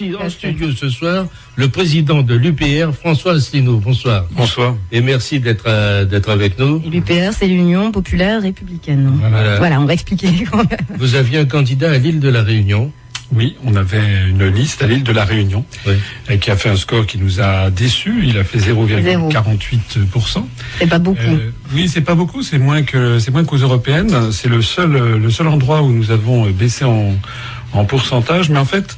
aussi en studio ce soir le président de l'UPR, François Asselineau. Bonsoir. Bonsoir. Et merci d'être euh, d'être avec nous. L'UPR, c'est l'Union populaire républicaine. Voilà. Voilà, on va expliquer quand même. Vous aviez un candidat à l'île de la Réunion. Oui, on avait une liste à l'île de la Réunion Oui. euh, qui a fait un score qui nous a déçus. Il a fait 0,48%. C'est pas beaucoup. Euh, oui, c'est pas beaucoup, c'est moins que c'est moins qu'aux européennes. C'est le seul le seul endroit où nous avons baissé en, en pourcentage, mais en fait.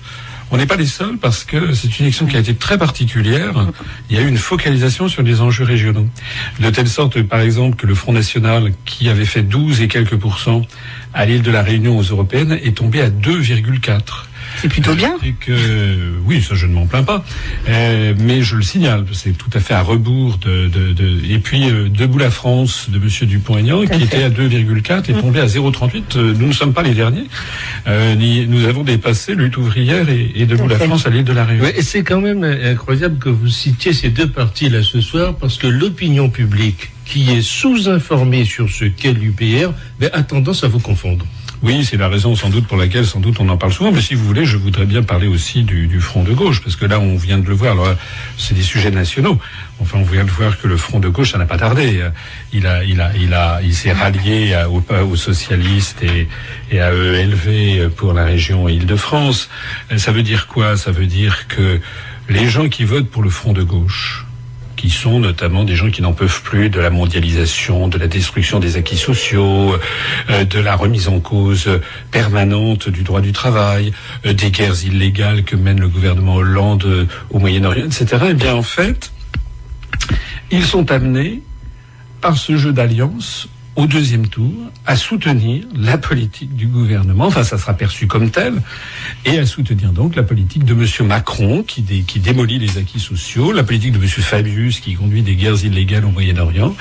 On n'est pas les seuls parce que c'est une élection qui a été très particulière. Il y a eu une focalisation sur les enjeux régionaux. De telle sorte, par exemple, que le Front National, qui avait fait 12 et quelques pourcents à l'île de la Réunion aux européennes, est tombé à 2,4. C'est plutôt bien. Et que, oui, ça je ne m'en plains pas, Euh, mais je le signale, c'est tout à fait à rebours de, de, de et puis euh, Debout la France de Monsieur Dupont-Aignan qui fait. était à 2,4 est tombé à 0,38. Euh, Nous ne sommes pas les derniers. Euh, ni- nous avons dépassé Lutte ouvrière et, et Debout Tout la fait. France à l'île de la Réunion. Ouais, et c'est quand même incroyable que vous citiez ces deux partis là ce soir parce que l'opinion publique qui est sous-informée sur ce qu'est l'UPR ben, a tendance à vous confondre. Oui, c'est la raison sans doute pour laquelle sans doute on en parle souvent. Mais si vous voulez, je voudrais bien parler aussi du, front de gauche, parce que là on vient de le voir. Alors c'est des sujets nationaux. Enfin, on vient de voir que le front de gauche, ça n'a pas tardé. Il a, il a, il a, il s'est rallié aux, aux socialistes et, et à ELV pour la région Île-de-France. Ça veut dire quoi? Ça veut dire que les gens qui votent pour le front de gauche qui sont notamment des gens qui n'en peuvent plus de la mondialisation, de la destruction des acquis sociaux, euh, de la remise en cause permanente du droit du travail, euh, des guerres illégales que mène le gouvernement Hollande euh, au Moyen-Orient, etc. Eh bien, en fait, ils sont amenés par ce jeu d'alliance au deuxième tour à soutenir la politique du gouvernement, enfin ça sera perçu comme tel, et à soutenir donc la politique de Monsieur Macron qui, dé- qui démolit les acquis sociaux, la politique de Monsieur Fabius qui conduit des guerres illégales au Moyen-Orient.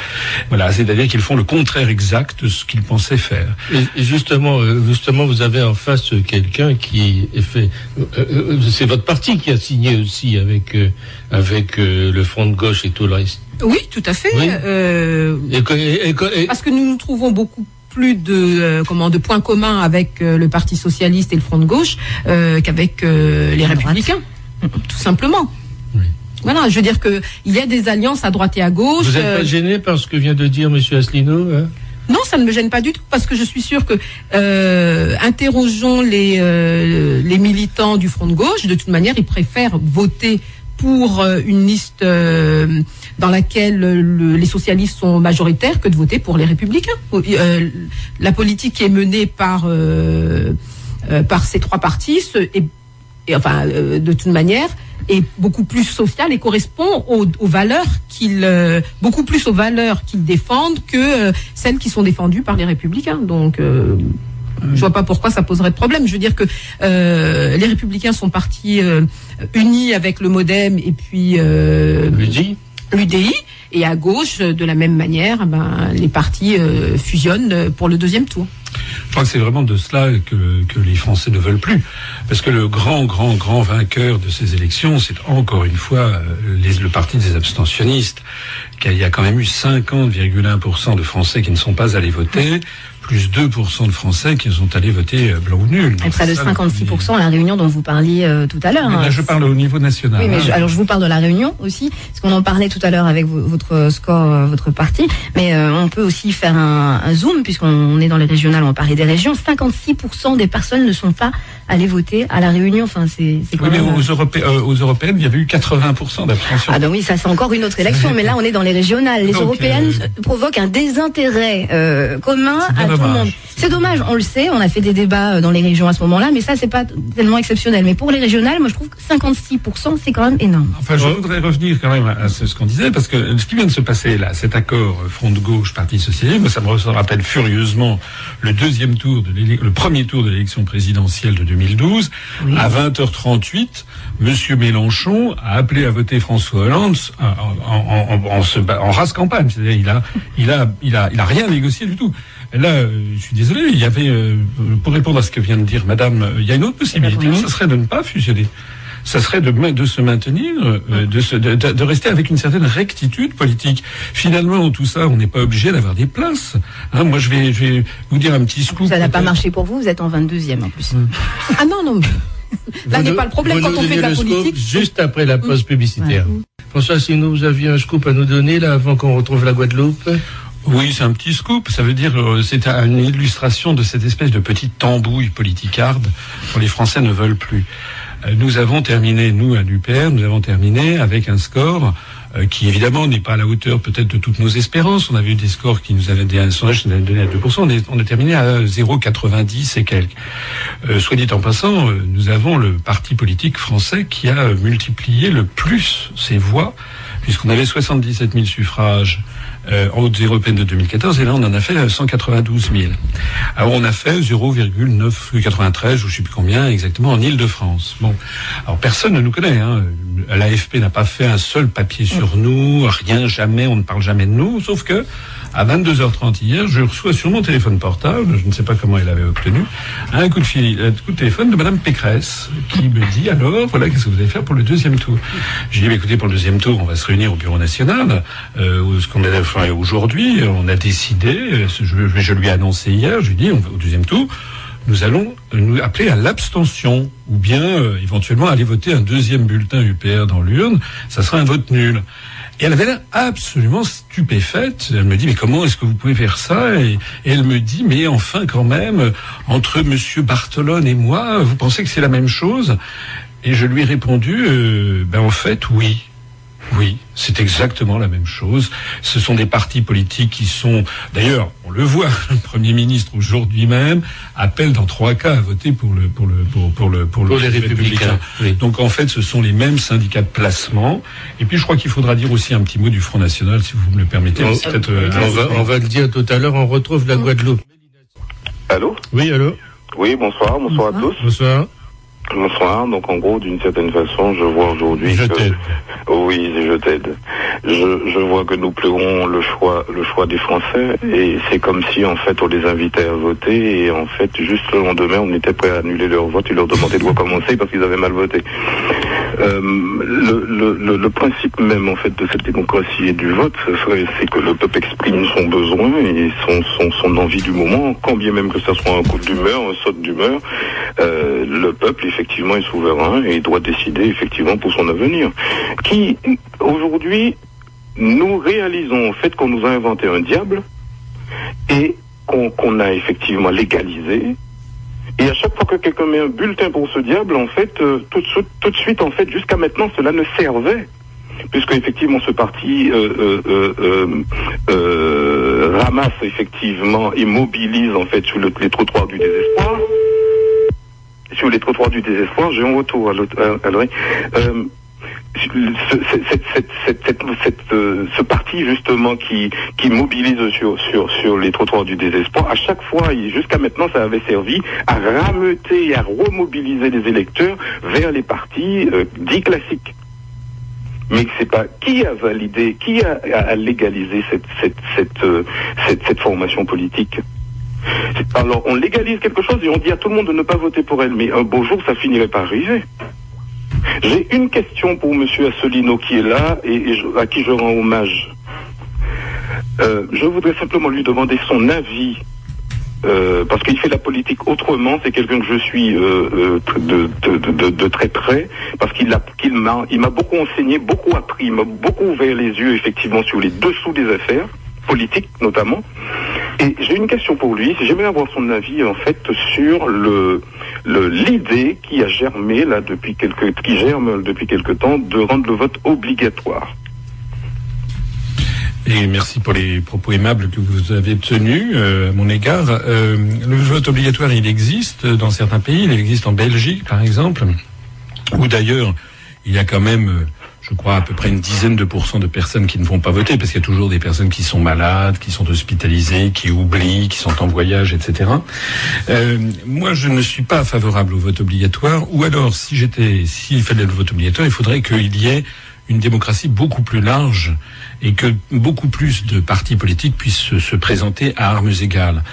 Voilà, c'est-à-dire qu'ils font le contraire exact de ce qu'ils pensaient faire. Et justement, euh, justement, vous avez en face quelqu'un qui est fait. euh, euh, c'est votre parti qui a signé aussi avec avec le Front de gauche et tout le reste. Oui, tout à fait. Oui. euh, Et, que- et- et- et- parce que nous nous trouvons beaucoup plus de euh, comment de points communs avec euh, le Parti socialiste et le Front de gauche euh, qu'avec euh, les. Républicains, tout simplement. Oui. Voilà, je veux dire que il y a des alliances à droite et à gauche. vous n'êtes euh, pas gêné par ce que vient de dire Monsieur Asselineau hein? Non, ça ne me gêne pas du tout parce que je suis sûre que euh, interrogeons les euh, les militants du Front de gauche. De toute manière, ils préfèrent voter pour euh, une liste euh, dans laquelle euh, le- les socialistes sont majoritaires que de voter pour les républicains. Euh, la politique qui est menée par euh, par ces trois partis et, enfin de toute manière est beaucoup plus sociale et correspond aux, valeurs qu'ils beaucoup plus aux valeurs qu'ils défendent que celles qui sont défendues par les républicains. Donc je vois pas pourquoi ça poserait de problème. Je veux dire que les républicains sont partis unis avec le MoDem et puis euh. l'UDI et à gauche de la même manière, ben, les partis euh, fusionnent pour le deuxième tour. Je crois que c'est vraiment de cela que, les Français ne veulent plus. Parce que le grand, grand, grand vainqueur de ces élections, c'est encore une fois euh, le parti des abstentionnistes. qu'il y a quand même eu 50,1% de Français qui ne sont pas allés voter, plus 2% de Français qui sont allés voter euh, blanc ou nul. Et près de C'est ça, le 56% à la réunion dont vous parliez euh, tout à l'heure. Hein. je parle au niveau national. Oui, mais hein. je- alors je vous parle de la Réunion aussi, parce qu'on en parlait tout à l'heure avec vo- votre score, euh, votre parti, mais euh, on peut aussi faire un, un zoom, puisqu'on est dans les régionales, on parlait des régions, 56% des personnes ne sont pas allées voter à la Réunion, enfin c'est Oui, mais aux, Europé- euh, aux européennes, il y avait eu 80% d'abstention. Ah ben oui, ça c'est encore une autre élection, mais là on est dans les régionales. Les Donc, européennes provoquent un désintérêt euh, commun à dommage. C'est dommage, on le sait, on a fait des débats euh, dans les régions à ce moment-là, mais ça c'est pas tellement exceptionnel. Mais pour les régionales, moi je trouve que 56% c'est quand même énorme. Enfin, je voudrais revenir quand même à ce, qu'on disait, parce que ce qui vient de se passer là, cet accord euh, Front de gauche, Parti socialiste, moi, ça me rappelle furieusement le deuxième tour, de le premier tour de l'élection présidentielle de 2012. À 20h38, Monsieur Mélenchon a appelé à voter François Hollande en, en, en, en se race campagne. C'est-à-dire, il a, il a, il a, il a rien négocié du tout. Là, euh, je suis désolé, il y avait, euh, pour répondre à ce que vient de dire Madame, euh, il y a une autre possibilité, Oui. ce serait de ne pas fusionner ça serait de, de se maintenir, euh, de, se, de, de- de rester avec une certaine rectitude politique. Finalement, tout ça, on n'est pas obligé d'avoir des places. Hein, moi, je vais, je vais vous dire un petit scoop. Ça n'a pas marché pour vous, vous êtes en 22e en plus. Ah non, non. Là n'est pas le problème quand on fait de la politique. Juste après la pause publicitaire. François, si nous vous aviez un scoop à nous donner là avant qu'on retrouve la Guadeloupe. Oui, c'est un petit scoop. Ça veut dire, euh, c'est une illustration de cette espèce de petite tambouille politicarde dont les Français ne veulent plus. Euh, nous avons terminé, nous à l'UPR, nous avons terminé avec un score euh, qui évidemment n'est pas à la hauteur peut-être de toutes nos espérances. On avait eu des scores qui nous avaient des un sondage qui nous avait donné à 2%. On, est, on a terminé à 0,90 et quelques. Euh, soit dit en passant, nous avons le parti politique français qui a multiplié le plus ses voix, puisqu'on avait 77 000 suffrages euh, en haute européenne de 2014, et là on en a fait 192 000. Alors on a fait 0,993, je ne sais plus combien exactement, en Ile-de-France. Bon, alors personne ne nous connaît. Hein. L'AFP n'a pas fait un seul papier sur nous, rien, jamais, on ne parle jamais de nous, sauf que à 22h30 hier, je reçois sur mon téléphone portable, je ne sais pas comment il avait obtenu, un coup de fil, un coup de téléphone de Madame Pécresse, qui me dit alors, voilà, qu'est-ce que vous allez faire pour le deuxième tour? J'ai dit, bah, écoutez, pour le deuxième tour, on va se réunir au Bureau national, euh, ce qu'on a, enfin, aujourd'hui, on a décidé, je, lui ai annoncé hier, je lui ai dit, au deuxième tour, nous allons nous appeler à l'abstention ou bien euh, éventuellement aller voter un deuxième bulletin UPR dans l'urne. Ça sera un vote nul. Et elle avait l'air absolument stupéfaite. Elle me dit, mais comment est-ce que vous pouvez faire ça? Et, elle me dit, mais enfin quand même, entre Monsieur Bartolone et moi, vous pensez que c'est la même chose? Et je lui ai répondu, euh, ben en fait, oui. Oui, c'est exactement la même chose. Ce sont des partis politiques qui sont, d'ailleurs, on le voit, le Premier ministre aujourd'hui même appelle dans trois cas à voter pour le pour le pour, pour le pour, les républicains. Donc en fait, ce sont les mêmes syndicats de placement. Et puis je crois qu'il faudra dire aussi un petit mot du Front National, si vous me le permettez. On, euh, va, on va le dire tout à l'heure. On retrouve la Guadeloupe. Allô? Oui, allô? Oui, bonsoir, bonsoir, à tous. Bonsoir. Bonsoir. Donc en gros, d'une certaine façon, je vois aujourd'hui je que oui, je t'aide. Je, je vois que nous pleurons le choix, le choix des Français, et c'est comme si en fait on les invitait à voter, et en fait juste le lendemain on était prêt à annuler leur vote et leur demander de recommencer parce qu'ils avaient mal voté. Euh, le, le, le, principe même en fait de cette démocratie et du vote, c'est que le peuple exprime son besoin et son, son, son envie du moment, quand bien même que ce soit un coup d'humeur, un saut d'humeur, euh, le peuple effectivement est souverain et doit décider effectivement pour son avenir. Qui aujourd'hui nous réalisons en fait qu'on nous a inventé un diable et qu'on a effectivement légalisé et à chaque fois que quelqu'un met un bulletin pour ce diable, en fait, euh, tout, de suite, en fait, jusqu'à maintenant, cela ne servait. Puisque effectivement ce parti euh, euh, ramasse effectivement et mobilise en fait sur le, les trottoirs du désespoir. Sur les trottoirs du désespoir, j'ai un retour à l'autre euh, ce parti justement qui, qui mobilise sur, sur, sur les trottoirs du désespoir, à chaque fois, jusqu'à maintenant, ça avait servi à rameuter et à remobiliser les électeurs vers les partis euh, dits classiques. Mais c'est pas qui a validé, qui a, a légalisé cette, cette, cette, euh, cette, cette formation politique. Alors on légalise quelque chose et on dit à tout le monde de ne pas voter pour elle, mais un beau jour ça finirait par arriver. J'ai une question pour Monsieur Assolino qui est là et, à qui je rends hommage. Euh, je voudrais simplement lui demander son avis euh, parce qu'il fait la politique autrement. C'est quelqu'un que je suis euh, de, très près, parce qu'il m'a, m'a beaucoup enseigné, beaucoup appris, il m'a beaucoup ouvert les yeux effectivement sur les dessous des affaires politiques notamment. Et j'ai une question pour lui. J'aimerais avoir son avis en fait sur le l'idée qui a germé là depuis quelques qui germe depuis quelque temps de rendre le vote obligatoire. Et merci pour les propos aimables que vous avez tenus euh, à mon égard. Euh, le vote obligatoire, il existe dans certains pays. Il existe en Belgique, par exemple, où d'ailleurs il y a quand même euh, je crois, à peu près une dizaine de pourcents de personnes qui ne vont pas voter, parce qu'il y a toujours des personnes qui sont malades, qui sont hospitalisées, qui oublient, qui sont en voyage, etc. Euh, moi, je ne suis pas favorable au vote obligatoire, ou alors, si j'étais, s'il fallait le vote obligatoire, il faudrait qu'il y ait une démocratie beaucoup plus large et que beaucoup plus de partis politiques puissent se, présenter à armes égales.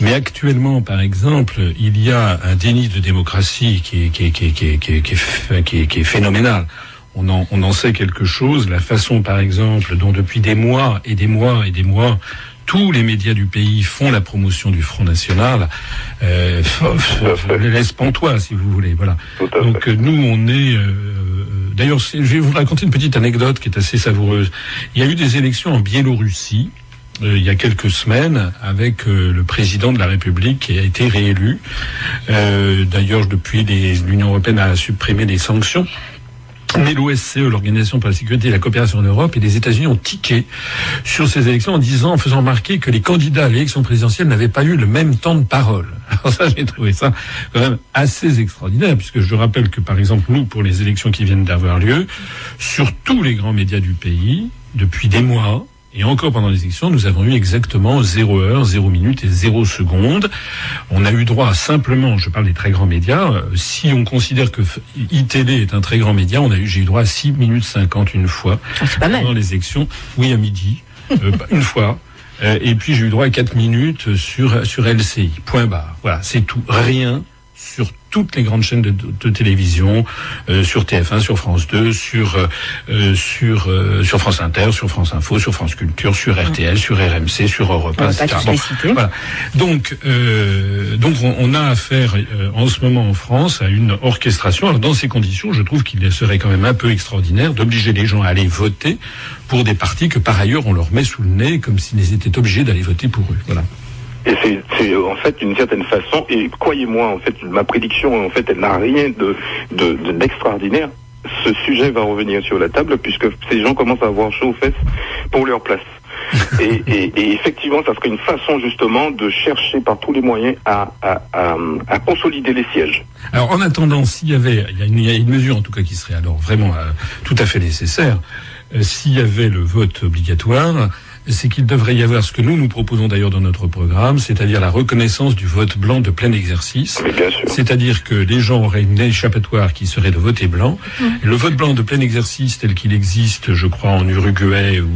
Mais actuellement, par exemple, il y a un déni de démocratie qui est, qui est phénoménal on en, sait quelque chose. La façon, par exemple, dont depuis des mois et des mois et des mois, tous les médias du pays font la promotion du Front National, euh, laisse pantois si vous voulez. Voilà. Donc nous, on est. D'ailleurs, je vais vous raconter une petite anecdote qui est assez savoureuse. Il y a eu des élections en Biélorussie euh, il y a quelques semaines avec euh, le président de la République qui a été réélu. Euh, d'ailleurs, depuis l'Union européenne a supprimé les sanctions. Mais l'OSCE, l'Organisation pour la sécurité et la coopération en Europe, et les États-Unis ont tiqué sur ces élections en disant, en faisant remarquer que les candidats à l'élection présidentielle n'avaient pas eu le même temps de parole. Alors ça, j'ai trouvé ça quand même assez extraordinaire, puisque je rappelle que, par exemple, nous, pour les élections qui viennent d'avoir lieu, sur tous les grands médias du pays, depuis des mois, et encore pendant les élections, nous avons eu exactement 0 heure, 0 minute et 0 seconde. On a eu droit simplement, je parle des très grands médias, euh, si on considère que ITL est un très grand média, on a eu, j'ai eu droit à 6 minutes 50 une fois. Ah, c'est pas mal. Pendant les élections. Oui, à midi. euh, bah, une fois. Euh, et puis j'ai eu droit à 4 minutes sur, sur LCI. Point barre. Voilà, c'est tout. Rien sur toutes les grandes chaînes de, de télévision, euh, sur TF1, sur France 2, sur euh, euh, sur euh, sur France Inter, sur France Info, sur France Culture, sur RTL, sur RMC, sur Europe 1, etc. Bon, voilà. Donc donc on, on, a affaire en ce moment en France à une orchestration. Alors dans ces conditions, je trouve qu'il serait quand même un peu extraordinaire d'obliger les gens à aller voter pour des partis que par ailleurs on leur met sous le nez comme s'ils étaient obligés d'aller voter pour eux. Voilà. Et c'est en fait d'une certaine façon, et croyez-moi, en fait, ma prédiction, en fait, elle n'a rien de d'extraordinaire. De, Ce sujet va revenir sur la table puisque ces gens commencent à avoir chaud aux fesses pour leur place. et, et, et, effectivement, ça serait une façon justement de chercher par tous les moyens à, à, à, à consolider les sièges. Alors en attendant, s'il y avait, il y, a une, il y, a une, mesure en tout cas qui serait alors vraiment euh, tout à fait nécessaire, euh, s'il y avait le vote obligatoire, c'est qu'il devrait y avoir ce que nous nous proposons d'ailleurs dans notre programme, c'est-à-dire la reconnaissance du vote blanc de plein exercice. C'est-à-dire que les gens auraient une échappatoire qui serait de voter blanc. Mmh. Le vote blanc de plein exercice tel qu'il existe, je crois, en Uruguay ou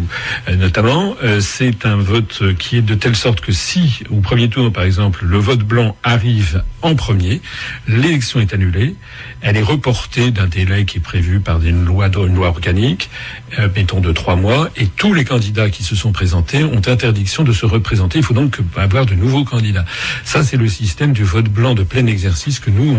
euh, notamment, euh, c'est un vote qui est de telle sorte que si, au premier tour par exemple, le vote blanc arrive en premier, l'élection est annulée, elle est reportée d'un délai qui est prévu par une loi, une loi organique, euh, mettons de trois mois, et tous les candidats qui se sont présentés ont interdiction de se représenter. Il faut donc avoir de nouveaux candidats. Ça, c'est le système du vote blanc de plein exercice que nous,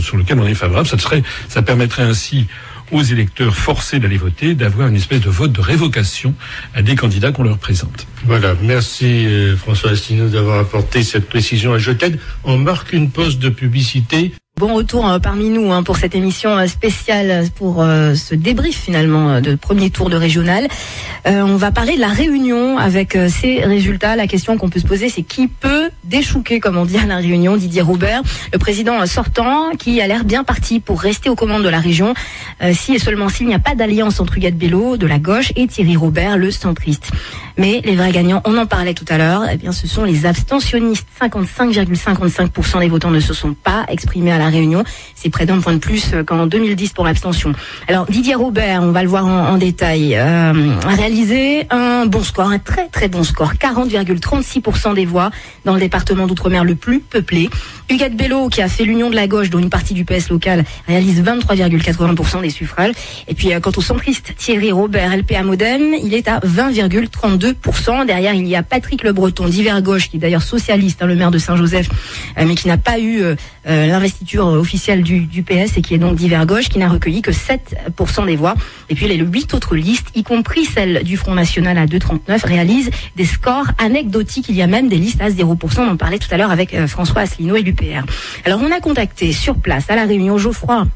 sur lequel on est favorable. Ça serait, ça permettrait ainsi aux électeurs forcés d'aller voter, d'avoir une espèce de vote de révocation à des candidats qu'on leur présente. Voilà, merci euh, François Asselineau d'avoir apporté cette précision à Joted. On marque une pause de publicité. Bon retour euh, parmi nous hein, pour cette émission euh, spéciale pour euh, ce débrief finalement de premier tour de régional. On va parler de la réunion avec ces résultats. La question qu'on peut se poser, c'est qui peut déchouquer, comme on dit à la réunion, Didier Robert, le président sortant, qui a l'air bien parti pour rester aux commandes de la région, si et seulement s'il n'y a pas d'alliance entre Huguette Bello de la gauche et Thierry Robert, le centriste. Mais les vrais gagnants, on en parlait tout à l'heure, eh bien ce sont les abstentionnistes. 55,55% des votants ne se sont pas exprimés à la Réunion. C'est près d'un point de plus qu'en 2010 pour l'abstention. Alors Didier Robert, on va le voir en, détail, euh, a réalisé un bon score, un très très bon score, 40,36% des voix dans le département d'outre-mer le plus peuplé. Huguette Bello, qui a fait l'union de la gauche, dont une partie du PS local, réalise 23,80% des suffrages. Et puis, euh, quant au centriste Thierry Robert, LPA Modem, il est à 20,32%. Derrière, il y a Patrick Le Breton, d'hiver gauche, qui est d'ailleurs socialiste, hein, le maire de Saint-Joseph, euh, mais qui n'a pas eu euh, l'investiture officielle du, du, PS et qui est donc d'hiver gauche, qui n'a recueilli que 7% des voix. Et puis, les huit autres listes, y compris celle du Front National à 2,39, réalisent des scores anecdotiques. Il y a même des listes à 0%. On en parlait tout à l'heure avec François Asselineau et lui alors on a contacté sur place à la Réunion Geoffroy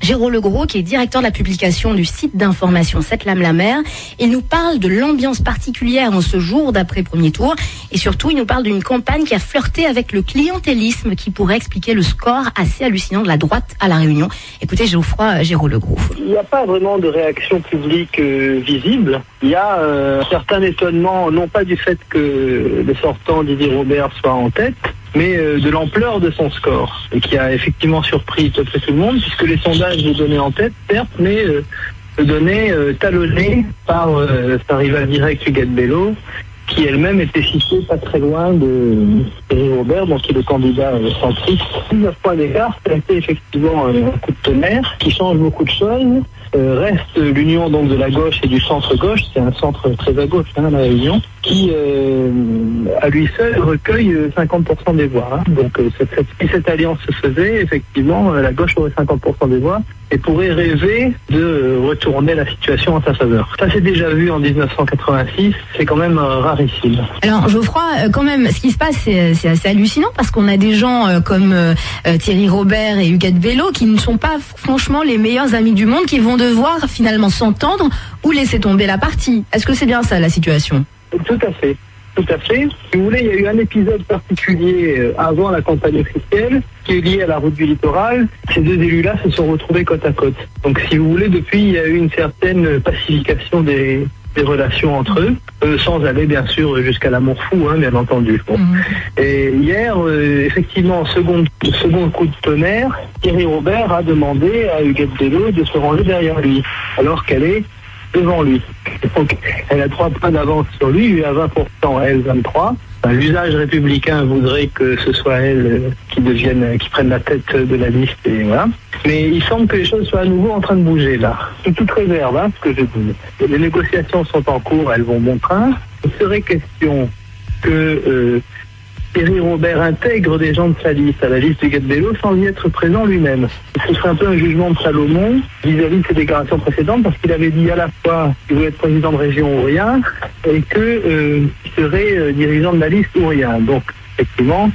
Géraud Legros, qui est directeur de la publication du site d'information Cette Lame la Mer. Il nous parle de l'ambiance particulière en ce jour d'après premier tour. Et surtout, il nous parle d'une campagne qui a flirté avec le clientélisme qui pourrait expliquer le score assez hallucinant de la droite à la Réunion. Écoutez, Geoffroy Géraud Legros. Il n'y a pas vraiment de réaction publique euh, visible. Il y a euh, un certain étonnement, non pas du fait que le sortant Didier Robert soit en tête, mais euh, de l'ampleur de son score, et qui a effectivement surpris tout le monde, puisque les sondages le donnaient en tête, certes, mais euh, le donnaient euh, talonné par euh, sa rivale directe Huguette Bello, qui elle-même était située pas très loin de Thierry Robert, donc qui est le candidat euh, centriste. 19 points d'écart, ça a été effectivement un coup de tonnerre qui change beaucoup de choses. euh, reste l'union donc de la gauche et du centre gauche, c'est un centre très à gauche, hein, la Réunion, qui euh, à lui seul recueille euh, 50% des voix. hein. Donc euh, si cette alliance se faisait, effectivement, euh, la gauche aurait 50% des voix et pourrait rêver de euh, retourner la situation en sa faveur. Ça s'est déjà vu en 1986, c'est quand même euh, rarissime. Alors Geoffroy, euh, quand même, ce qui se passe, c'est assez hallucinant parce qu'on a des gens euh, comme euh, euh, Thierry Robert et Huguette Bello qui ne sont pas franchement les meilleurs amis du monde, qui vont devoir finalement s'entendre ou laisser tomber la partie. Est-ce que c'est bien ça la situation? Tout à fait. Tout à fait. Si vous voulez, il y a eu un épisode particulier euh, avant la campagne officielle qui est lié à la route du littoral. Ces deux élus-là se sont retrouvés côte à côte. Donc, si vous voulez, depuis, il y a eu une certaine pacification des, des relations entre eux, euh, sans aller bien sûr jusqu'à l'amour fou, hein, bien entendu. Bon. Et hier, euh, effectivement, second, second coup de tonnerre, Thierry Robert a demandé à Huguette Bello de se ranger derrière lui, alors qu'elle est devant lui. Donc, elle a trois points d'avance sur lui, lui a 20%, elle 23. Enfin, L'usage républicain voudrait que ce soit elle euh, qui devienne, euh, qui prenne la tête de la liste et voilà. Mais il semble que les choses soient à nouveau en train de bouger là. Sous toute réserve, hein, ce que je dis. Les négociations sont en cours, elles vont bon train. Il serait question que euh, Thierry Robert intègre des gens de sa liste à la liste du Bello sans y être présent lui-même. Ce serait un peu un jugement de Salomon vis-à-vis de ses déclarations précédentes parce qu'il avait dit à la fois qu'il voulait être président de région ou rien et que euh, serait euh, dirigeant de la liste ou rien. Donc effectivement,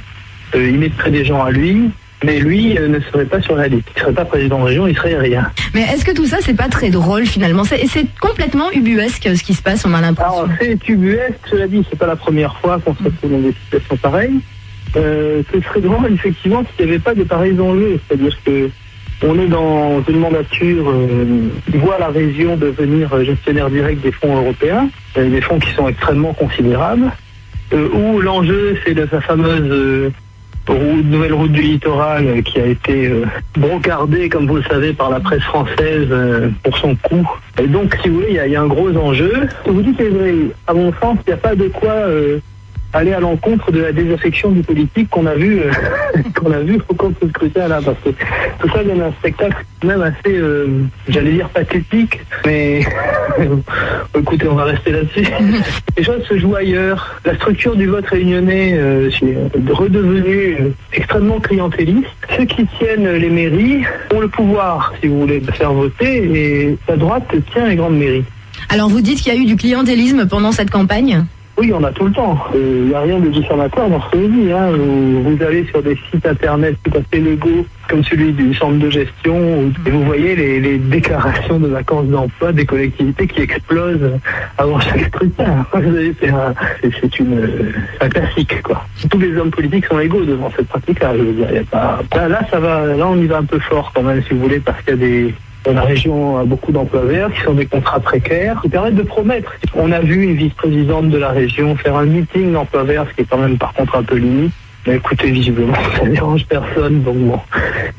euh, il mettrait des gens à lui, mais lui euh, ne serait pas sur la liste. Il serait pas président de région, il serait rien. Mais est-ce que tout ça, c'est pas très drôle finalement? C'est complètement ubuesque ce qui se passe, on a l'impression. Alors, c'est tubuesque, cela dit, c'est pas la première fois qu'on se retrouve dans des situations pareilles. Euh, ce serait drôle, effectivement, s'il n'y avait pas de pareils enjeux. C'est-à-dire que on est dans une mandature euh, qui voit la région devenir euh, gestionnaire direct des fonds européens, euh, des fonds qui sont extrêmement considérables, euh, où l'enjeu, c'est de sa fameuse route- nouvelle route du littoral qui a été euh, brocardée, comme vous le savez, par la presse française euh, pour son coût. Et donc, si vous il y, a- un gros enjeu. Vous dites. À mon sens, il n'y a pas de quoi euh, aller à l'encontre de la désaffection du politique qu'on a vu euh, qu'on a vu au cours de ce scrutin là parce que tout ça donne un spectacle même assez euh, j'allais dire pathétique mais écoutez on va rester là-dessus. Les choses se jouent ailleurs. La structure du vote réunionnais euh, est redevenue extrêmement clientéliste. Ceux qui tiennent les mairies ont le pouvoir si vous voulez de faire voter et la droite tient les grandes mairies. Alors vous dites qu'il y a eu du clientélisme pendant cette campagne? Oui, on a tout le temps. Il n'y a rien de diffamatoire dans ce que dis. Hein. Vous, vous allez sur des sites internet tout à fait légaux, comme celui du centre de gestion, et vous voyez les, les déclarations de vacances d'emploi des collectivités qui explosent avant chaque scrutin. Vous C'est un, euh, un classique, quoi. Tous les hommes politiques sont égaux devant cette pratique-là. Je veux dire, pas. Là, ça va. Là, on y va un peu fort quand même, si vous voulez, parce qu'il y a des la région a beaucoup d'emplois verts qui sont des contrats précaires qui permettent de promettre. On a vu une vice-présidente de la région faire un meeting d'emplois verts, ce qui est quand même par contre un peu limite. Mais écoutez, visiblement, ça ne dérange personne. Donc bon,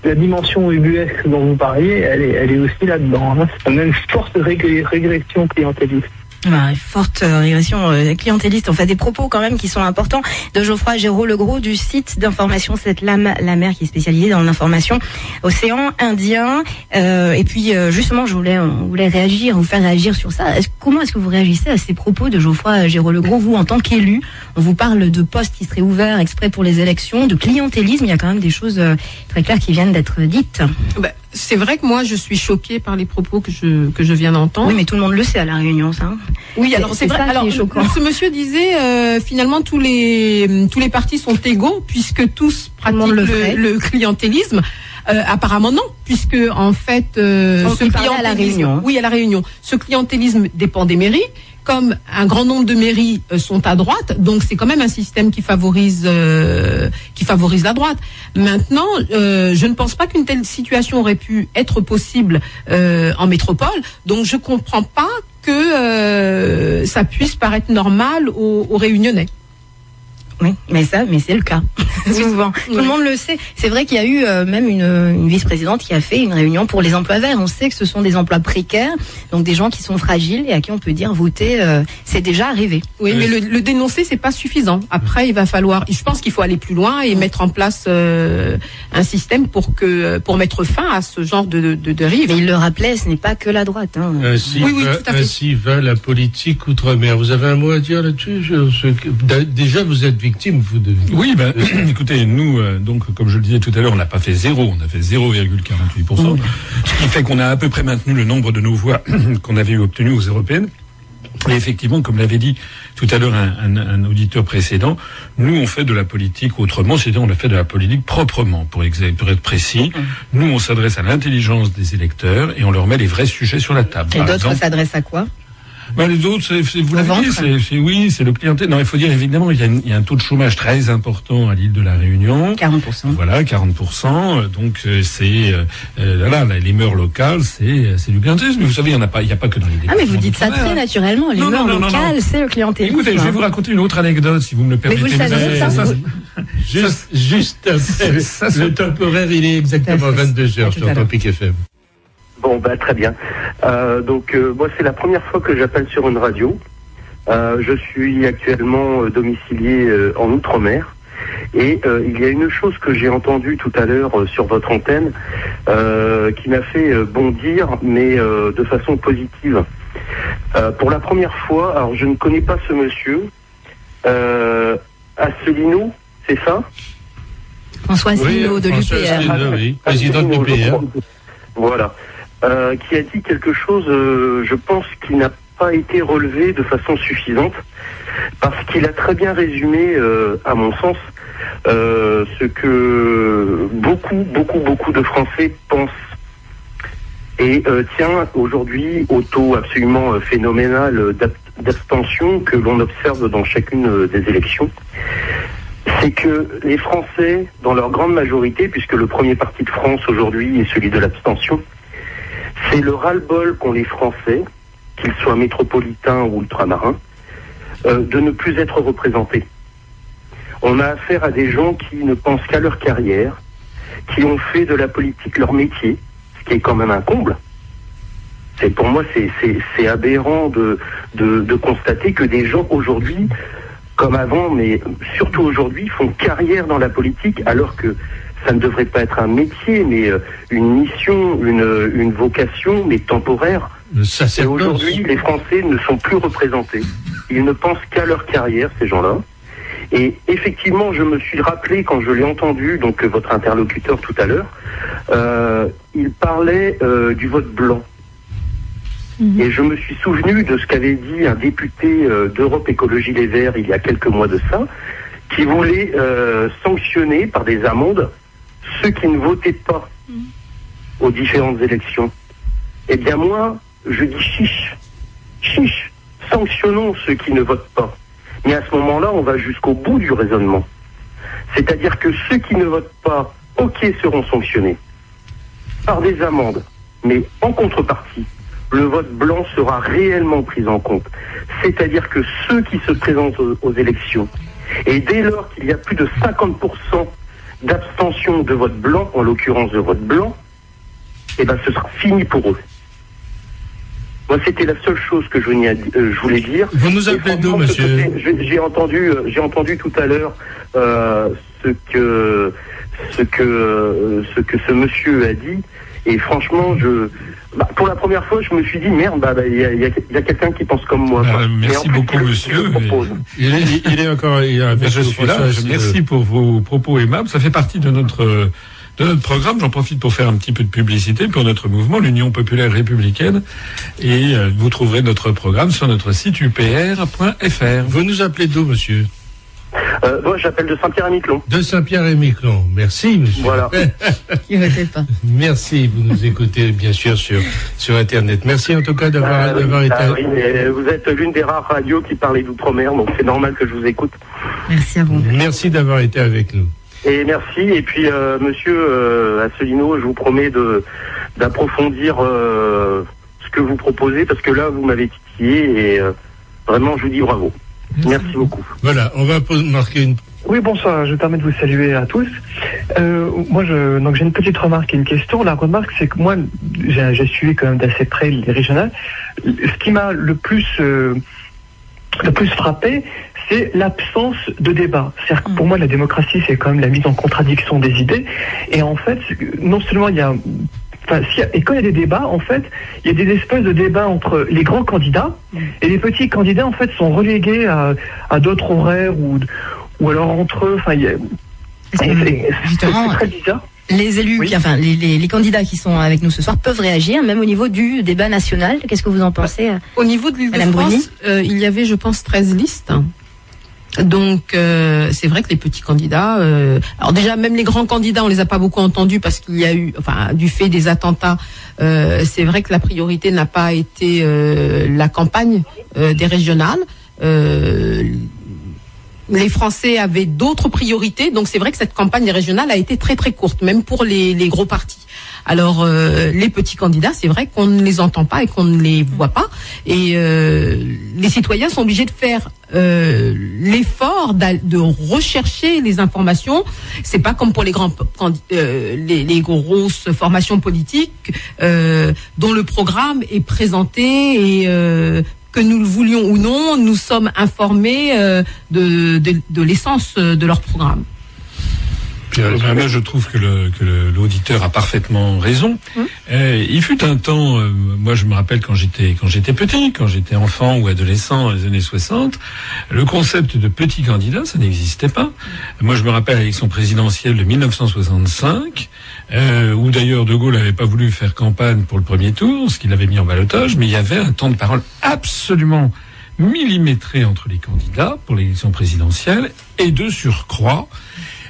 la dimension ubuesque dont vous parliez, elle est, aussi là-dedans. On a une forte rég- régression clientéliste. Bah, forte euh, régression euh, clientéliste, on fait des propos quand même qui sont importants de Geoffroy Géraud Legros du site d'information Cette Lame la mer qui est spécialisé dans l'information océan Indien. Euh, et puis euh, justement, je voulais, on voulait réagir, vous faire réagir sur ça. Est-ce- comment est-ce que vous réagissez à ces propos de Geoffroy Géraud Legros, vous en tant qu'élu On vous parle de postes qui seraient ouverts exprès pour les élections, de clientélisme. Il y a quand même des choses très claires qui viennent d'être dites. Ben, c'est vrai que moi, je suis choquée par les propos que je, que je viens d'entendre. Oui, mais tout le monde le sait à la Réunion, ça. hein. Oui, alors c'est vrai. Alors, ce monsieur disait euh, finalement tous les tous les partis sont égaux puisque tous pratiquent le le, ferait. le clientélisme. Euh, apparemment non, puisque en fait euh, ce à la clientélisme- Réunion, oui à la Réunion, ce clientélisme dépend des mairies. Comme un grand nombre de mairies euh, sont à droite, donc c'est quand même un système qui favorise euh, qui favorise la droite. Maintenant, euh, je ne pense pas qu'une telle situation aurait pu être possible euh, en métropole. Donc je comprends pas que euh, ça puisse paraître normal aux, aux Réunionnais. Oui, mais ça, mais c'est le cas souvent. Tout le monde le sait. C'est vrai qu'il y a eu euh, même une, une vice-présidente qui a fait une réunion pour les emplois verts. On sait que ce sont des emplois précaires, donc des gens qui sont fragiles et à qui on peut dire voter, euh, c'est déjà arrivé. Oui, mais le, le dénoncer, c'est pas suffisant. Après, il va falloir. Je pense qu'il faut aller plus loin et mettre en place euh, un système pour que pour mettre fin à ce genre de, de, dérive. Mais il le rappelait, ce n'est pas que la droite. Hein. Ainsi, Oui, oui, va, tout à fait. ainsi va la politique outre-mer. Vous avez un mot à dire là-dessus? Je- je- Déjà, vous êtes victime, vous de. Oui, ben, écoutez, nous, euh, donc, comme je le disais tout à l'heure, on n'a pas fait zéro, on a fait 0,48%, ce qui fait qu'on a à peu près maintenu le nombre de nos voix qu'on avait obtenues aux européennes. Et effectivement, comme l'avait dit tout à l'heure un, un- un auditeur précédent, nous on fait de la politique autrement, c'est-à-dire on a fait de la politique proprement, pour, pour être précis. Nous on s'adresse à l'intelligence des électeurs et on leur met les vrais sujets sur la table. Et d'autres s'adressent à quoi? Ben, les autres, c'est, vous l'avez dit, c'est, oui, c'est le clientèle. Non, il faut dire évidemment, il y, a, une- il y a un taux de chômage très important à l'île de la Réunion. 40%. Voilà, 40%. euh, Donc euh, c'est euh, euh, là, les mœurs locales, c'est c'est du clientélisme. Mais vous savez, il n'y en a pas, il y a pas que dans les. Ah mais vous dites ça très hein. naturellement. Les Non, mœurs non, non, non, locales, c'est le clientélisme. Écoutez, je vais vous raconter une autre anecdote, si vous me le Mais permettez. vous le savez, ça, vous- Juste, juste ça, le temporaire, il est exactement Ça, c'est- 22 heures sur. Topic FM. Bon, bah très bien. Euh, donc euh, moi c'est la première fois que j'appelle sur une radio. Euh, je suis actuellement euh, domicilié euh, en Outre-mer. Et euh, il y a une chose que j'ai entendue tout à l'heure euh, sur votre antenne euh, qui m'a fait euh, bondir, mais euh, de façon positive. Euh, pour la première fois, alors je ne connais pas ce monsieur, euh, Asselineau, c'est ça? François Asselineau de l'UPR. Oui, président de l'UPR. Voilà. Euh, qui a dit quelque chose, euh, je pense, qui n'a pas été relevé de façon suffisante, parce qu'il a très bien résumé, euh, à mon sens, ce que beaucoup, beaucoup, beaucoup de Français pensent. Et tient aujourd'hui au taux absolument phénoménal d'ab- d'abstention que l'on observe dans chacune des élections c'est que les Français, dans leur grande majorité, puisque le premier parti de France aujourd'hui est celui de l'abstention, c'est le ras-le-bol qu'ont les Français, qu'ils soient métropolitains ou ultramarins, euh, de ne plus être représentés. On a affaire à des gens qui ne pensent qu'à leur carrière, qui ont fait de la politique leur métier, ce qui est quand même un comble. C'est pour moi c'est aberrant de de constater que des gens aujourd'hui comme avant, mais surtout aujourd'hui, font carrière dans la politique, alors que ça ne devrait pas être un métier, mais euh, une mission, une, une vocation, mais temporaire. Le Et aujourd'hui, les Français ne sont plus représentés. Ils ne pensent qu'à leur carrière, ces gens-là. Et effectivement, je me suis rappelé quand je l'ai entendu, donc euh, votre interlocuteur tout à l'heure, euh, il parlait euh, du vote blanc. Et je me suis souvenu de ce qu'avait dit un député euh, d'Europe Écologie Les Verts il y a quelques mois de ça, qui voulait euh, sanctionner par des amendes ceux qui ne votaient pas aux différentes élections. Eh bien moi, je dis chiche, chiche, sanctionnons ceux qui ne votent pas. Mais à ce moment-là, on va jusqu'au bout du raisonnement. C'est-à-dire que ceux qui ne votent pas, ok, seront sanctionnés par des amendes, mais en contrepartie, le vote blanc sera réellement pris en compte. C'est-à-dire que ceux qui se présentent aux, aux élections, et dès lors qu'il y a plus de 50% d'abstention de vote blanc, en l'occurrence de vote blanc, eh ben ce sera fini pour eux. Moi, c'était la seule chose que je, venais à di- euh, je voulais dire. Vous nous appelez d'où, monsieur j'ai- entendu, euh, j'ai entendu tout à l'heure euh, ce que ce que ce que ce monsieur a dit, et franchement, je bah, pour la première fois, je me suis dit merde, bah, bah, il y a, il y a- il y a quelqu'un qui pense comme moi. Bah, quoi. merci plus, beaucoup, monsieur, il est, il est encore. Il est avec je suis là. Merci pour vos propos aimables. Ça fait partie de notre de notre programme. J'en profite pour faire un petit peu de publicité pour notre mouvement, l'Union populaire républicaine. Et euh, vous trouverez notre programme sur notre site upr.fr. Vous nous appelez d'où, monsieur? Euh, moi, j'appelle de Saint-Pierre-et-Miquelon. De Saint-Pierre-et-Miquelon. Merci, monsieur. Voilà. Votait pas. Merci, vous nous écoutez bien sûr sur, sur Internet. Merci en tout cas d'avoir Ah oui, été. ah oui, mais vous êtes l'une des rares radios qui parlait d'outre-mer, donc c'est normal que je vous écoute. Merci à vous. Merci d'avoir été avec nous. Et merci. Et puis, euh, monsieur euh, Asselineau, je vous promets de d'approfondir euh, ce que vous proposez, parce que là, vous m'avez titillé et euh, vraiment, je vous dis bravo. Merci beaucoup. Voilà, on va marquer une Oui, bonsoir. Je me permets de vous saluer à tous. Euh, moi, je, donc j'ai une petite remarque et une question. La remarque, c'est que moi, j'ai j'ai suivi quand même d'assez près les régionales. Ce qui m'a le plus euh, le plus frappé, c'est l'absence de débat. C'est-à-dire que pour moi, la démocratie, c'est quand même la mise en contradiction des idées. Et en fait, non seulement il y a Enfin, et quand il y a des débats, en fait, il y a des espèces de débats entre les grands candidats et les petits candidats, en fait, sont relégués à, à d'autres horaires ou, ou alors entre eux. Enfin, c'est- très bizarre. les élus, Oui. qui- enfin les, les- les candidats qui sont avec nous ce soir peuvent réagir, même au niveau du débat national. Qu'est-ce que vous en pensez Au niveau de Madame Bruni l'Île-de-France, euh, il y avait, je pense, 13 listes. Donc, euh, c'est vrai que les petits candidats, euh, alors déjà même les grands candidats, on les a pas beaucoup entendus parce qu'il y a eu, enfin, du fait des attentats, euh, c'est vrai que la priorité n'a pas été euh, la campagne euh, des régionales. Les Français avaient d'autres priorités, donc c'est vrai que cette campagne régionale a été très très courte, même pour les gros partis. Alors euh, les petits candidats, c'est vrai qu'on ne les entend pas et qu'on ne les voit pas, et euh, les citoyens sont obligés de faire euh, l'effort de rechercher les informations. C'est pas comme pour les grands les, grosses formations politiques dont le programme est présenté et que nous le voulions ou non, nous sommes informés de, l'essence de leur programme. Ben, moi, je trouve que le- que le- l'auditeur a parfaitement raison. Euh, il fut un temps, euh, moi je me rappelle quand j'étais quand j'étais petit, quand j'étais enfant ou adolescent dans les années 60, le concept de petit candidat, ça n'existait pas. Moi je me rappelle l'élection présidentielle de 1965, euh, où d'ailleurs De Gaulle n'avait pas voulu faire campagne pour le premier tour, ce qu'il avait mis en balotage, mais il y avait un temps de parole absolument millimétré entre les candidats pour l'élection présidentielle et de surcroît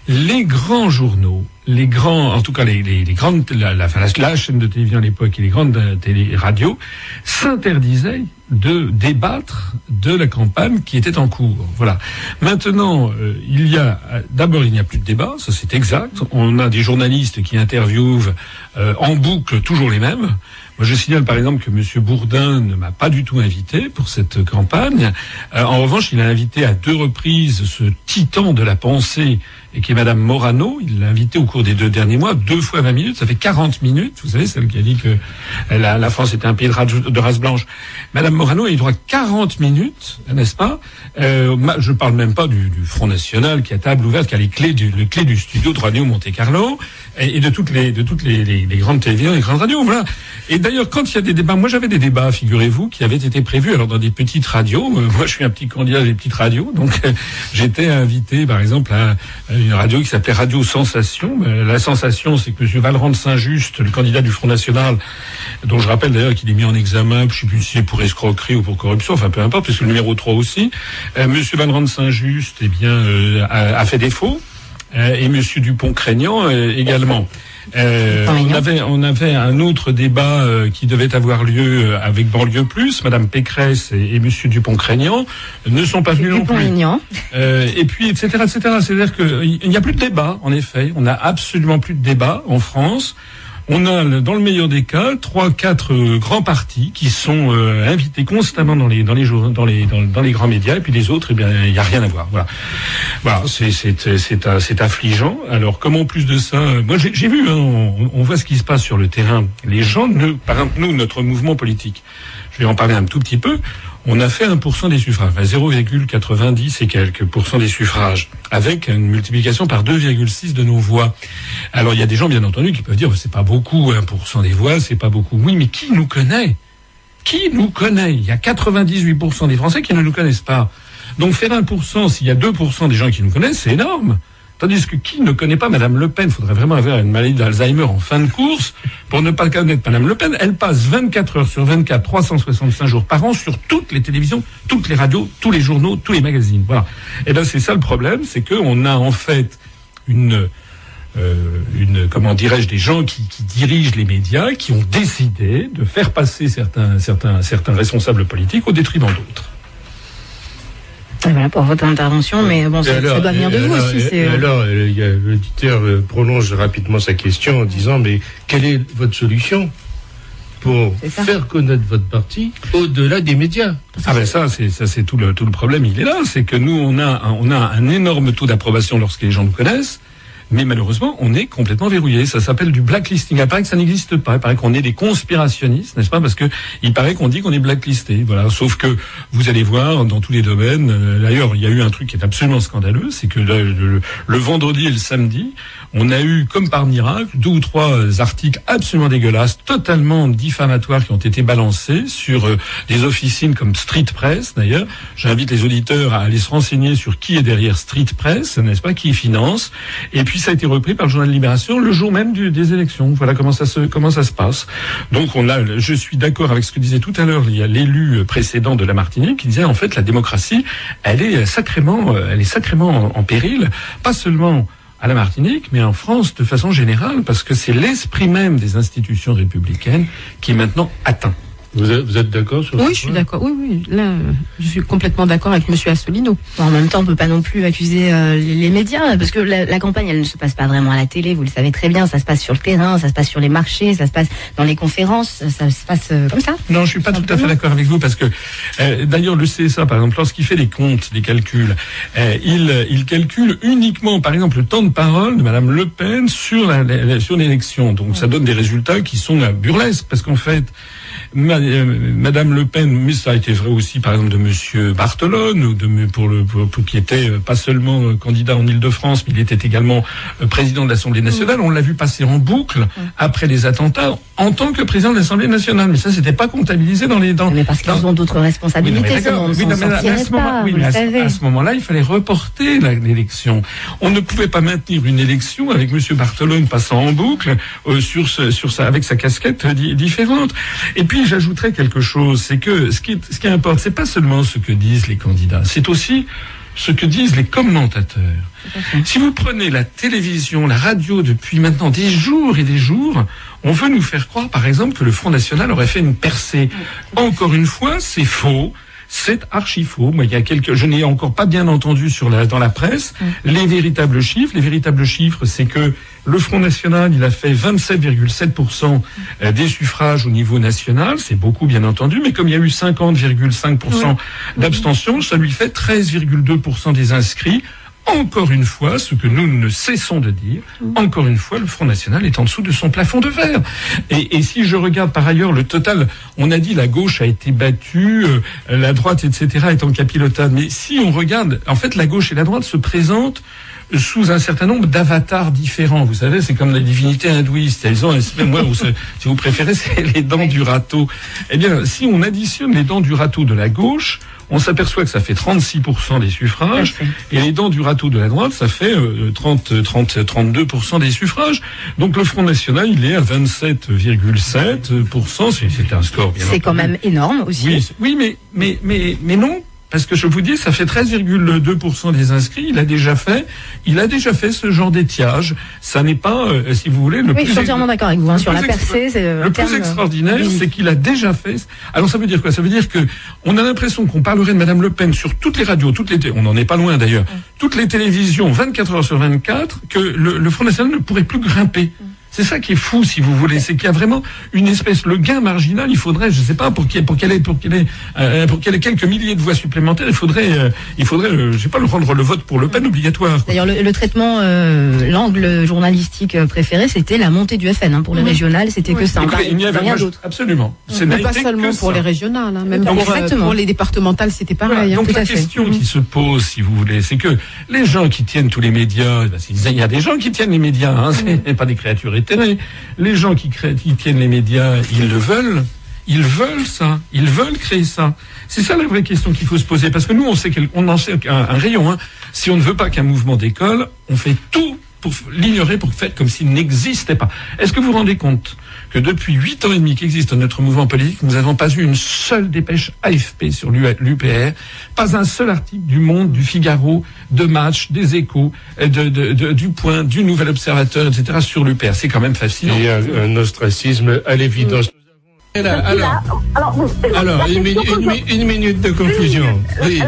les grands journaux, les grands, en tout cas les, les, les grandes, la, la, la chaîne de télévision à l'époque et les grandes euh, télé radios s'interdisaient de débattre de la campagne qui était en cours. Voilà. Maintenant, euh, il y a euh, d'abord il n'y a plus de débat, ça c'est exact. On a des journalistes qui interviewent euh, en boucle toujours les mêmes. Moi, je signale par exemple que M. Bourdin ne m'a pas du tout invité pour cette campagne. Euh, en revanche, il a invité à deux reprises ce titan de la pensée, et qui est Madame Morano. Il l'a invité au cours des deux derniers mois, deux fois 20 minutes. Ça fait 40 minutes. Vous savez, celle qui a dit que euh, la, France était un pays de, race- blanche. Madame Morano a eu droit à 40 minutes, n'est-ce pas? Euh, Je parle même pas du, Front National qui a table ouverte, qui a les clés du, les du studio de Radio Monte Carlo et, et de toutes les de toutes les, les, grandes télévisions, les grandes radios. Voilà. Et d'ailleurs, quand il y a des débats, moi j'avais des débats, figurez-vous, qui avaient été prévus alors dans des petites radios. Euh, moi, je suis un petit candidat des petites radios, donc euh, j'étais invité, par exemple, à, une radio qui s'appelait Radio Sensation. Euh, La sensation, c'est que M. Valrand Saint-Just, le candidat du Front National, dont je rappelle d'ailleurs qu'il est mis en examen, je sais plus si c'est pour escroquerie ou pour corruption, enfin peu importe, puisque le numéro 3 aussi, M. Valrand Saint-Just, eh bien, a, fait défaut. Et Monsieur Dupont-Craignant également. Euh, on avait on avait un autre débat euh, qui devait avoir lieu euh, avec Banlieue Plus. Madame Pécresse et, et Monsieur Dupont-Craignant ne sont pas venus non plus. Euh, et puis etc etc. C'est-à-dire qu'il n'y a plus de débat. En effet, on n'a absolument plus de débat en France. On a, dans le meilleur des cas, trois, quatre euh, grands partis qui sont euh, invités constamment dans les dans les dans les dans, les grands médias, et puis les autres, eh bien, il n'y a rien à voir. Voilà, voilà, c'est c'est c'est euh, affligeant. Alors, comme en plus de ça, euh, moi j'ai j'ai vu, hein, on, on voit ce qui se passe sur le terrain. Les gens, ne, par exemple, nous, notre mouvement politique, je vais en parler un tout petit peu. On a fait 1% des suffrages, enfin 0,90 et quelques pourcents des suffrages, avec une multiplication par 2,6 de nos voix. Alors il y a des gens, bien entendu, qui peuvent dire c'est pas beaucoup, 1% des voix, c'est pas beaucoup. Oui, mais qui nous connaît? Qui nous connaît? Il y a 98% des Français qui ne nous connaissent pas. Donc faire 1%, s'il y a 2% des gens qui nous connaissent, c'est énorme. Tandis que qui ne connaît pas Madame Le Pen Faudrait vraiment avoir une maladie d'Alzheimer en fin de course pour ne pas connaître Madame Le Pen. Elle passe 24 heures sur 24, 365 jours par an sur toutes les télévisions, toutes les radios, tous les journaux, tous les magazines. Voilà. Et ben c'est ça le problème, c'est qu'on a en fait une euh, une comment dirais-je des gens qui, qui dirigent les médias qui ont décidé de faire passer certains certains certains responsables politiques au détriment d'autres. Voilà pour votre intervention, mais bon, ça, doit venir de vous alors, aussi. euh, alors, euh, l'auditeur euh, prolonge rapidement sa question en disant mais quelle est votre solution pour faire connaître votre parti au-delà des médias? Ah ben ça, c'est ça, c'est tout le tout le problème. Il est là, c'est que nous on a un, on a un énorme taux d'approbation lorsque les gens nous connaissent. Mais malheureusement, on est complètement verrouillé. Ça s'appelle du blacklisting. Il que ça n'existe pas. Il paraît qu'on est des conspirationnistes, n'est-ce pas? Parce que il paraît qu'on dit qu'on est blacklisté. Voilà. Sauf que vous allez voir dans tous les domaines. euh, D'ailleurs, il y a eu un truc qui est absolument scandaleux, c'est que le vendredi et le samedi, on a eu, comme par miracle, deux ou trois euh, articles absolument dégueulasses, totalement diffamatoires, qui ont été balancés sur euh, des officines comme Street Press. D'ailleurs, j'invite les auditeurs à aller se renseigner sur qui est derrière Street Press, n'est-ce pas, qui finance. Et puis ça a été repris par le journal Libération le jour même des élections. Voilà comment ça se comment ça se passe. Donc on a, je suis d'accord avec ce que disait tout à l'heure l'élu précédent de la Martinique qui disait en fait la démocratie, elle est sacrément, euh, sacrément en, en péril, pas seulement à la Martinique, mais en France de façon générale, parce que c'est l'esprit même des institutions républicaines qui est maintenant atteint. Vous êtes, vous êtes d'accord sur Oui, ce je suis point d'accord. Oui, oui. Là, euh, je suis complètement d'accord avec Monsieur Asselineau. Bon, en même temps, on peut pas non plus accuser euh, les, les médias, parce que la, la campagne, elle ne se passe pas vraiment à la télé, vous le savez très bien, ça se passe sur le terrain, ça se passe sur les marchés, ça se passe dans les conférences, ça se passe euh, comme ça. Non, je suis pas tout à fait d'accord avec vous parce que euh, d'ailleurs le CSA par exemple lorsqu'il fait les comptes, les calculs, euh, il il calcule uniquement par exemple le temps de parole de Madame Le Pen sur la, la- sur l'élection. Donc ça donne des résultats qui sont euh, burlesques parce qu'en fait Madame Le Pen, mais ça a été vrai aussi, par exemple, de Monsieur Bartolone, ou de, pour le, pour, pour- qui était euh, pas seulement euh, candidat en Île-de-France, mais il était également euh, président de l'Assemblée nationale. On l'a vu passer en boucle après les attentats en tant que président de l'Assemblée nationale. Mais ça, c'était pas comptabilisé dans les dans. Mais parce qu'ils ont d'autres responsabilités, à- ce moment-là, il fallait reporter l'élection. On ne pouvait pas maintenir une élection avec Monsieur Bartolone passant en boucle euh, sur ce, sur sa, avec sa casquette di- différente. Et puis j'ajouterais quelque chose, c'est que ce qui, ce qui importe, c'est pas seulement ce que disent les candidats, c'est aussi ce que disent les commentateurs. Si vous prenez la télévision, la radio depuis maintenant des jours et des jours, on veut nous faire croire, par exemple, que le Front National aurait fait une percée. Encore une fois, c'est faux. C'est archi faux. Moi, il y a quelques, je n'ai encore pas bien entendu sur la, dans la presse les véritables chiffres. Les véritables chiffres, c'est que le Front National, il a fait 27,7% euh, des suffrages au niveau national. C'est beaucoup, bien entendu. Mais comme il y a eu 50,5% d'abstention, ça lui fait 13,2% des inscrits. Encore une fois, ce que nous ne cessons de dire, encore une fois, le Front National est en dessous de son plafond de verre. Et, et si je regarde par ailleurs le total, on a dit la gauche a été battue, euh, la droite, etc., est en capilotade. Mais si on regarde, en fait, la gauche et la droite se présentent sous un certain nombre d'avatars différents. Vous savez, c'est comme les divinités hindouistes. Elles ont, moi, vous si vous préférez, c'est les dents du râteau. Eh bien, si on additionne les dents du râteau de la gauche, on s'aperçoit que ça fait 36% des suffrages, et les dents du râteau de la droite, ça fait euh, 30, 30, 32% des suffrages. Donc le Front National, il est à 27,7%. C'est c'est un score bien C'est quand même énorme aussi. Oui, oui, mais, mais, mais, mais non. Parce que je vous dis, ça fait 13,2% des inscrits. Il a déjà fait, il a déjà fait ce genre d'étiage. Ça n'est pas, euh, si vous voulez, le Oui, plus je suis entièrement d'accord avec vous. hein, sur la percée, c'est euh, le plus euh, extraordinaire, oui. c'est qu'il a déjà fait. Alors ça veut dire quoi? Ça veut dire que on a l'impression qu'on parlerait de Madame Le Pen sur toutes les radios, toutes les, on n'en est pas loin d'ailleurs, toutes les télévisions, 24 heures sur 24, que le, le Front National ne pourrait plus grimper. C'est ça qui est fou, si vous voulez, c'est qu'il y a vraiment une espèce, le gain marginal, il faudrait, je sais pas, pour qu'il pour qu'elle ait, pour qu'elle ait, euh, pour qu'elle ait quelques milliers de voix supplémentaires, il faudrait, euh, il faudrait, euh, je sais pas, le rendre le vote pour Le Pen obligatoire. D'ailleurs, le, le traitement, euh, l'angle journalistique euh, préféré, c'était la montée du FN. hein. Pour les régionales, c'était que ça. On Écoutez, il n'y avait rien d'autre. Absolument. Ce Mais n'a pas seulement pour ça. les régionales, hein, même Donc, pour, euh, exactement. pour les départementales, c'était Voilà, pareil. hein. donc la fait. question qui se pose, si vous voulez, c'est que les gens qui tiennent tous les médias, eh ben, c'est- il y a des gens qui tiennent les médias, hein, c'est pas des créatures Les gens qui, créent, qui tiennent les médias, ils le veulent. Ils veulent ça. Ils veulent créer ça. C'est ça la vraie question qu'il faut se poser. Parce que nous, on sait qu'on en sait un, rayon. Hein. Si on ne veut pas qu'un mouvement décolle, on fait tout pour l'ignorer, pour faire comme s'il n'existait pas. Est-ce que vous vous rendez compte que depuis huit ans et demi qu'existe notre mouvement politique, nous n'avons pas eu une seule dépêche AFP sur l'UPR, pas un seul article du Monde, du Figaro, de Match, des Échos, euh, de, de- de- du Point, du Nouvel Observateur, etc. sur l'UPR. C'est quand même fascinant. Il y a un ostracisme à l'évidence. Là, alors, une, minute de conclusion. Oui.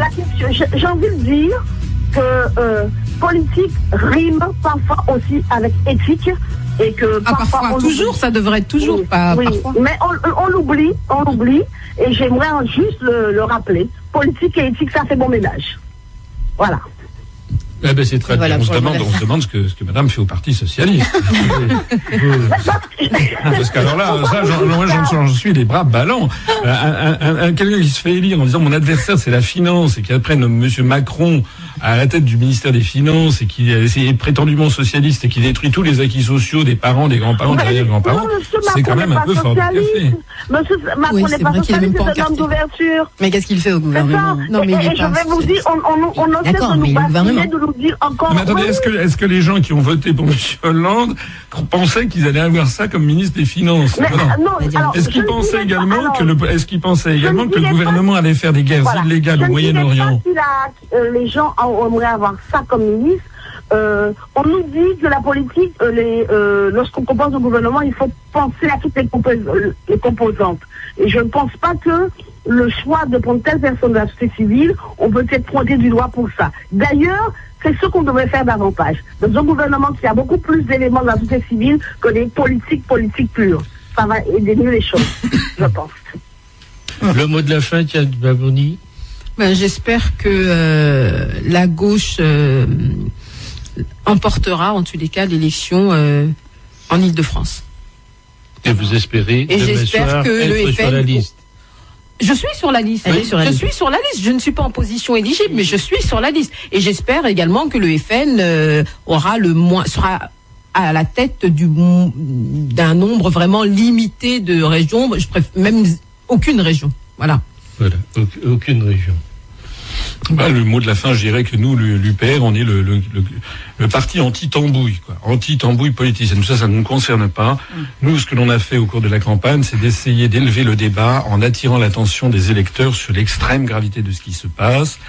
J'ai envie de dire que euh, politique rime parfois aussi avec éthique et que Ah, parfois, on toujours, ça devrait être toujours, Oui, pas oui. parfois. Mais on, l'oublie, on l'oublie, et j'aimerais juste le, le rappeler. Politique et éthique, ça fait bon ménage. Voilà. Eh ben, c'est très Voilà, bien. On se demande, on se demande ce que, ce que Madame fait au Parti socialiste. Parce qu'alors là, ça, j'en- moi, j'en j'en suis les bras ballants. Euh, un- un- un- Quelqu'un qui se fait élire en disant mon adversaire c'est la finance et qui après nomme Monsieur Macron à la tête du ministère des Finances et qui est prétendument socialiste et qui détruit tous les acquis sociaux des parents, des grands-parents, des arrière-grands-parents, c'est quand Macron même un n'est peu pas fort du café. Monsieur Macron Oui, n'est pas socialiste, c'est un homme d'ouverture. Mais qu'est-ce qu'il fait au gouvernement Non, mais et, il est et je vais vous dire, on, on, on D'accord, de mais nous gouvernement. de nous dire encore. Mais attendez, oui, est-ce que, les gens qui ont voté pour M. Hollande pensaient qu'ils allaient avoir ça comme ministre des Finances Est-ce qu'ils pensaient également que le, est-ce qu'ils pensaient également que le gouvernement allait faire des guerres illégales au Moyen-Orient euh, les gens a- aimeraient avoir ça comme ministre. Euh, on nous dit que la politique, euh, euh, lorsqu'on compose au gouvernement, il faut penser à toutes les composantes. Et je ne pense pas que le choix de prendre telle personne de la société civile, on peut être pointé du doigt pour ça. D'ailleurs, c'est ce qu'on devrait faire davantage. Dans un gouvernement qui a beaucoup plus d'éléments de la société civile que des politiques, politiques pures. Ça va aider mieux les choses, je pense. Le mot de la fin, tiens, Baboni. Ben, J'espère que euh, la gauche euh, emportera, en tous les cas, l'élection euh, en Ile-de-France. Et vous espérez Et j'espère que le être sur FN la liste. Je suis sur la liste. Sur la je liste. suis sur la liste. Je ne suis pas en position éligible, mais je suis sur la liste. Et j'espère également que le FN euh, aura le moins sera à la tête du d'un nombre vraiment limité de régions. Je préfère même aucune région. Voilà. Voilà, auc- aucune région. Bah, le mot de la fin, je dirais que nous, l'UPR, on est le, le, le, le parti anti-tambouille, quoi. Anti-tambouille politicienne. Tout ça, ça ne nous concerne pas. Nous, ce que l'on a fait au cours de la campagne, c'est d'essayer d'élever le débat en attirant l'attention des électeurs sur l'extrême gravité de ce qui se passe.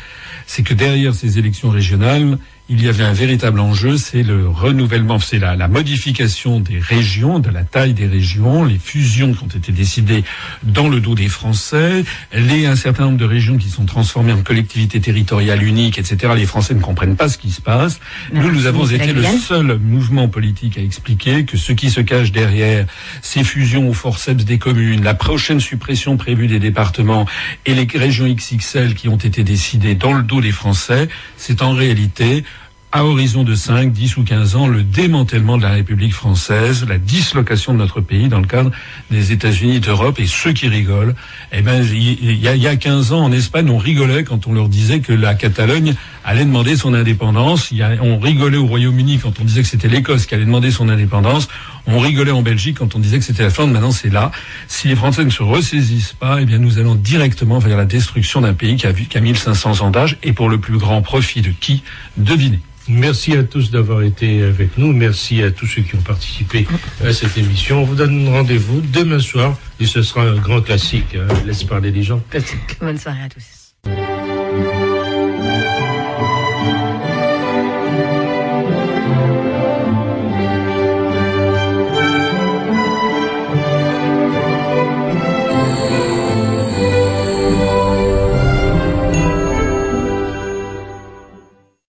C'est que derrière ces élections régionales, il y avait un véritable enjeu, c'est le renouvellement, c'est la, la modification des régions, de la taille des régions, les fusions qui ont été décidées dans le dos des Français, les, un certain nombre de régions qui sont transformées en collectivités territoriales uniques, etc. Les Français ne comprennent pas ce qui se passe. Nous, nous avons été le seul mouvement politique à expliquer que ce qui se cache derrière ces fusions au forceps des communes, la prochaine suppression prévue des départements et les régions XXL qui ont été décidées dans le dos des Français, c'est en réalité à horizon de 5, 10 ou 15 ans, le démantèlement de la République française, la dislocation de notre pays dans le cadre des États-Unis d'Europe. Et ceux qui rigolent, eh ben, il y, a, il y a 15 ans en Espagne, on rigolait quand on leur disait que la Catalogne allait demander son indépendance. On rigolait au Royaume-Uni quand on disait que c'était l'Écosse qui allait demander son indépendance. On rigolait en Belgique quand on disait que c'était la Flandre. Maintenant, c'est là. Si les Français ne se ressaisissent pas, eh bien, nous allons directement vers la destruction d'un pays qui a, vu- qui a 1500 ans d'âge et pour le plus grand profit de qui? Devinez. Merci à tous d'avoir été avec nous. Merci à tous ceux qui ont participé à cette émission. On vous donne rendez-vous demain soir et ce sera un grand classique. hein. Laisse parler les gens. Classique. Bonne soirée à tous.